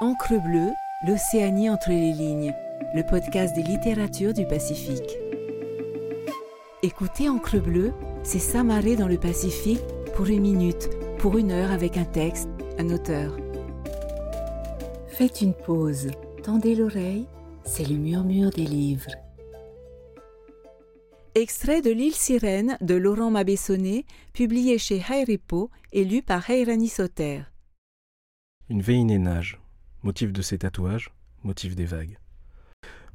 Encre bleue, l'Océanie entre les lignes, le podcast des littératures du Pacifique. Écoutez Encre bleue, c'est s'amarrer dans le Pacifique pour une minute, pour une heure avec un texte, un auteur. Faites une pause, tendez l'oreille, c'est le murmure des livres. Extrait de L'île sirène de Laurent Mabessonnet, publié chez Hairipo et lu par Hairani Sauter. Une véinée nage. Motif de ses tatouages, motif des vagues.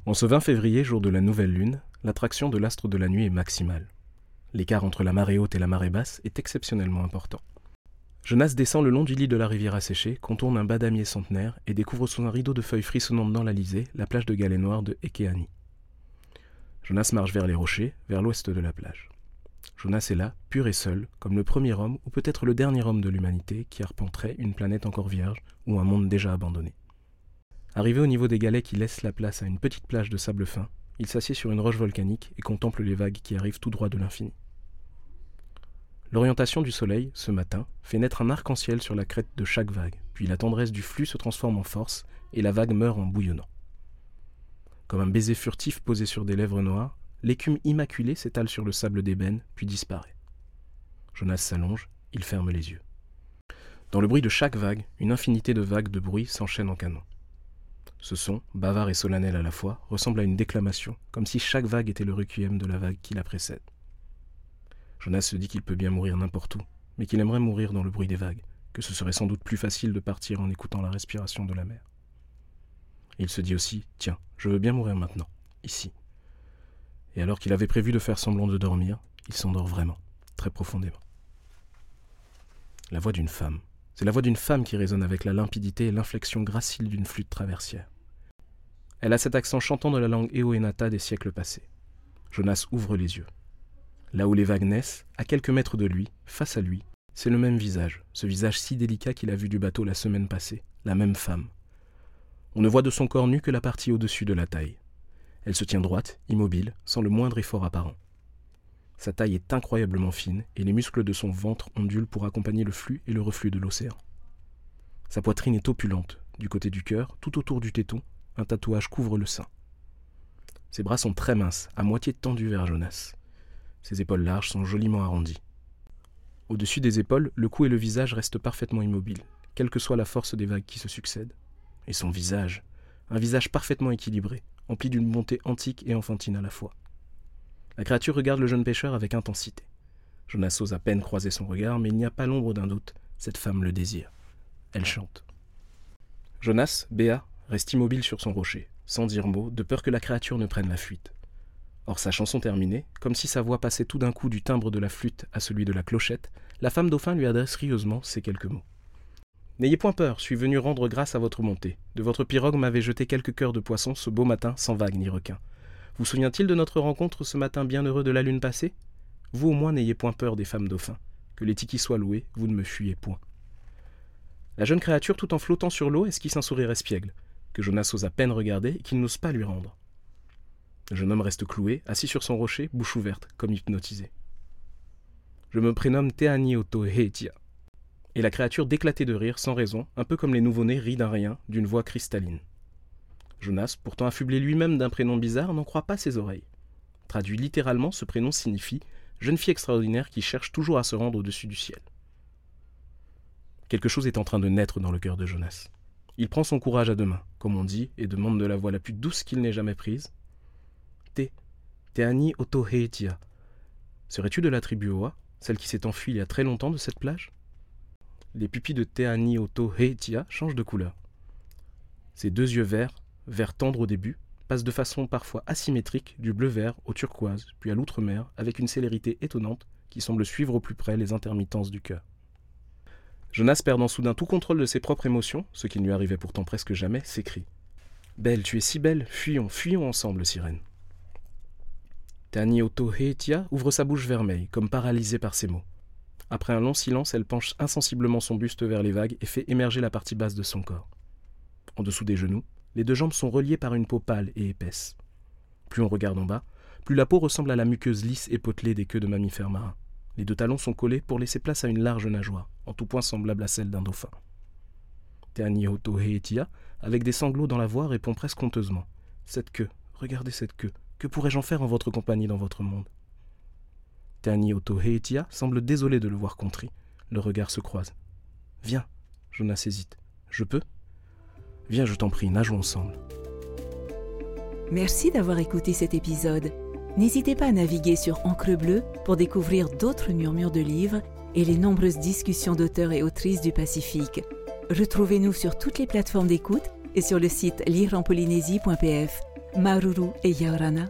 En ce 20 février, jour de la nouvelle lune, l'attraction de l'astre de la nuit est maximale. L'écart entre la marée haute et la marée basse est exceptionnellement important. Jonas descend le long du lit de la rivière asséchée, contourne un badamier centenaire et découvre sous un rideau de feuilles frissonnantes dans l'Alizé la plage de galets noirs de Ekeani. Jonas marche vers les rochers, vers l'ouest de la plage. Jonas est là, pur et seul, comme le premier homme ou peut-être le dernier homme de l'humanité qui arpenterait une planète encore vierge ou un monde déjà abandonné. Arrivé au niveau des galets qui laissent la place à une petite plage de sable fin, il s'assied sur une roche volcanique et contemple les vagues qui arrivent tout droit de l'infini. L'orientation du soleil, ce matin, fait naître un arc-en-ciel sur la crête de chaque vague, puis la tendresse du flux se transforme en force et la vague meurt en bouillonnant. Comme un baiser furtif posé sur des lèvres noires, l'écume immaculée s'étale sur le sable d'ébène, puis disparaît. Jonas s'allonge, il ferme les yeux. Dans le bruit de chaque vague, une infinité de vagues de bruit s'enchaînent en canon. Ce son, bavard et solennel à la fois, ressemble à une déclamation, comme si chaque vague était le requiem de la vague qui la précède. Jonas se dit qu'il peut bien mourir n'importe où, mais qu'il aimerait mourir dans le bruit des vagues, que ce serait sans doute plus facile de partir en écoutant la respiration de la mer il se dit aussi Tiens, je veux bien mourir maintenant, ici. Et alors qu'il avait prévu de faire semblant de dormir, il s'endort vraiment, très profondément. La voix d'une femme. C'est la voix d'une femme qui résonne avec la limpidité et l'inflexion gracile d'une flûte traversière. Elle a cet accent chantant de la langue éoénata des siècles passés. Jonas ouvre les yeux. Là où les vagues naissent, à quelques mètres de lui, face à lui, c'est le même visage, ce visage si délicat qu'il a vu du bateau la semaine passée, la même femme, on ne voit de son corps nu que la partie au-dessus de la taille. Elle se tient droite, immobile, sans le moindre effort apparent. Sa taille est incroyablement fine et les muscles de son ventre ondulent pour accompagner le flux et le reflux de l'océan. Sa poitrine est opulente, du côté du cœur, tout autour du téton, un tatouage couvre le sein. Ses bras sont très minces, à moitié tendus vers Jonas. Ses épaules larges sont joliment arrondies. Au-dessus des épaules, le cou et le visage restent parfaitement immobiles, quelle que soit la force des vagues qui se succèdent et son visage, un visage parfaitement équilibré, empli d'une bonté antique et enfantine à la fois. La créature regarde le jeune pêcheur avec intensité. Jonas ose à peine croiser son regard, mais il n'y a pas l'ombre d'un doute, cette femme le désire. Elle chante. Jonas, Béa, reste immobile sur son rocher, sans dire mot, de peur que la créature ne prenne la fuite. Or, sa chanson terminée, comme si sa voix passait tout d'un coup du timbre de la flûte à celui de la clochette, la femme dauphin lui adresse rieusement ces quelques mots. N'ayez point peur, je suis venu rendre grâce à votre montée. De votre pirogue m'avait jeté quelques cœurs de poisson ce beau matin, sans vague ni requin. Vous souvient-il de notre rencontre ce matin bienheureux de la lune passée? Vous au moins n'ayez point peur des femmes dauphins. Que les tikis soient loués, vous ne me fuyez point. La jeune créature, tout en flottant sur l'eau, esquisse un sourire espiègle, que Jonas ose à peine regarder et qu'il n'ose pas lui rendre. Le jeune homme reste cloué, assis sur son rocher, bouche ouverte, comme hypnotisé. Je me prénomme Teani et la créature d'éclater de rire sans raison, un peu comme les nouveau-nés rient d'un rien, d'une voix cristalline. Jonas, pourtant affublé lui-même d'un prénom bizarre, n'en croit pas ses oreilles. Traduit littéralement, ce prénom signifie jeune fille extraordinaire qui cherche toujours à se rendre au-dessus du ciel. Quelque chose est en train de naître dans le cœur de Jonas. Il prend son courage à deux mains, comme on dit, et demande de la voix la plus douce qu'il n'ait jamais prise. Te, Teani Otoheitia. Serais-tu de la tribu Oa, celle qui s'est enfuie il y a très longtemps de cette plage? Les pupilles de Teani Oto Heitia changent de couleur. Ses deux yeux verts, vert tendre au début, passent de façon parfois asymétrique du bleu-vert au turquoise, puis à l'outre-mer, avec une célérité étonnante qui semble suivre au plus près les intermittences du cœur. Jonas, perdant soudain tout contrôle de ses propres émotions, ce qui ne lui arrivait pourtant presque jamais, s'écrie Belle, tu es si belle, fuyons, fuyons ensemble, sirène. Teani Oto Heitia ouvre sa bouche vermeille, comme paralysée par ces mots. Après un long silence, elle penche insensiblement son buste vers les vagues et fait émerger la partie basse de son corps. En dessous des genoux, les deux jambes sont reliées par une peau pâle et épaisse. Plus on regarde en bas, plus la peau ressemble à la muqueuse lisse et potelée des queues de mammifères marins. Les deux talons sont collés pour laisser place à une large nageoire, en tout point semblable à celle d'un dauphin. Teani Hoto Heitia, avec des sanglots dans la voix, répond presque honteusement. Cette queue, regardez cette queue. Que pourrais-je en faire en votre compagnie dans votre monde? Teani Oto Heitia semble désolé de le voir contrit. Le regard se croise. Viens, Jonas hésite. Je peux? Viens, je t'en prie, nageons ensemble. Merci d'avoir écouté cet épisode. N'hésitez pas à naviguer sur Encre Bleue pour découvrir d'autres murmures de livres et les nombreuses discussions d'auteurs et autrices du Pacifique. Retrouvez-nous sur toutes les plateformes d'écoute et sur le site lireenpolynésie.pf. Maruru et Yaorana